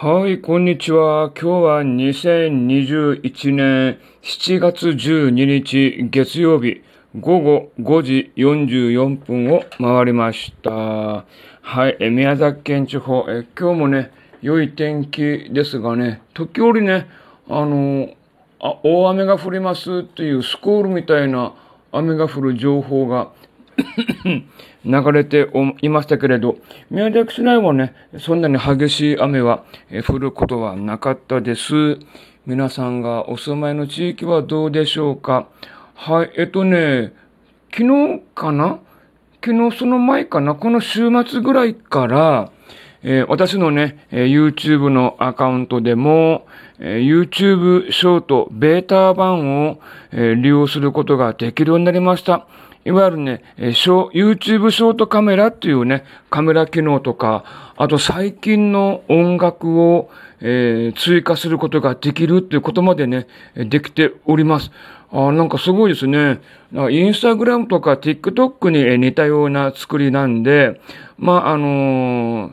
はい、こんにちは。今日は2021年7月12日月曜日午後5時44分を回りました。はい、宮崎県地方え、今日もね、良い天気ですがね、時折ね、あの、あ大雨が降りますっていうスコールみたいな雨が降る情報が 流れていましたけれど、宮崎市内はね、そんなに激しい雨は降ることはなかったです。皆さんがお住まいの地域はどうでしょうか。はい、えっとね、昨日かな？昨日その前かな？この週末ぐらいから、えー、私のね、えー、YouTube のアカウントでも、えー、YouTube ショートベータ版を、え利用することができるようになりました。いわゆるね、えー、YouTube ショートカメラっていうね、カメラ機能とか、あと最近の音楽を、えー、追加することができるっていうことまでね、できております。あなんかすごいですね。インスタグラムとか TikTok に似たような作りなんで、まあ、あのー、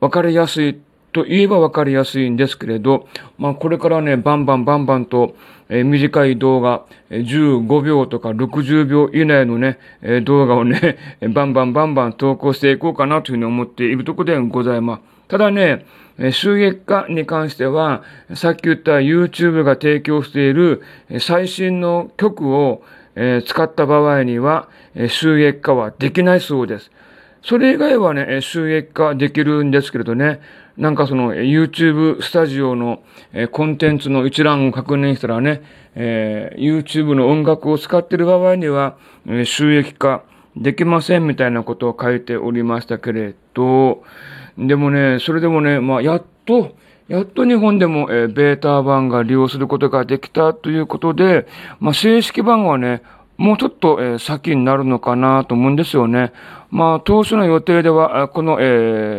わかりやすいと言えばわかりやすいんですけれど、まあ、これからね、バンバンバンバンと、えー、短い動画、15秒とか60秒以内のね、えー、動画をね、バンバンバンバン投稿していこうかなというふうに思っているところでございます。ただね、収益化に関しては、さっき言った YouTube が提供している最新の曲を使った場合には収益化はできないそうです。それ以外はね、収益化できるんですけれどね、なんかその YouTube スタジオのコンテンツの一覧を確認したらね、えー、YouTube の音楽を使ってる場合には、収益化できませんみたいなことを書いておりましたけれど、でもね、それでもね、まあ、やっと、やっと日本でも、えー、ベータ版が利用することができたということで、まあ、正式版はね、もうちょっと、先になるのかなと思うんですよね。まあ、当初の予定では、この、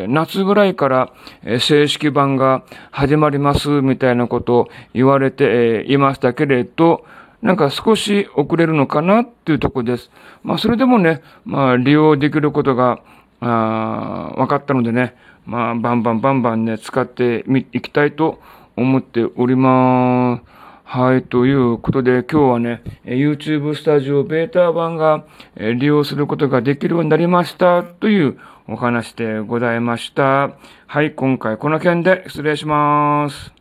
夏ぐらいから、正式版が始まりますみたいなことを言われて、いましたけれど、なんか少し遅れるのかなっていうところです。まあ、それでもね、まあ、利用できることが、あ分かったのでね、まあ、バンバンバンバンね、使っていきたいと思っております。はい、ということで今日はね、YouTube スタジオベータ版が利用することができるようになりましたというお話でございました。はい、今回この件で失礼します。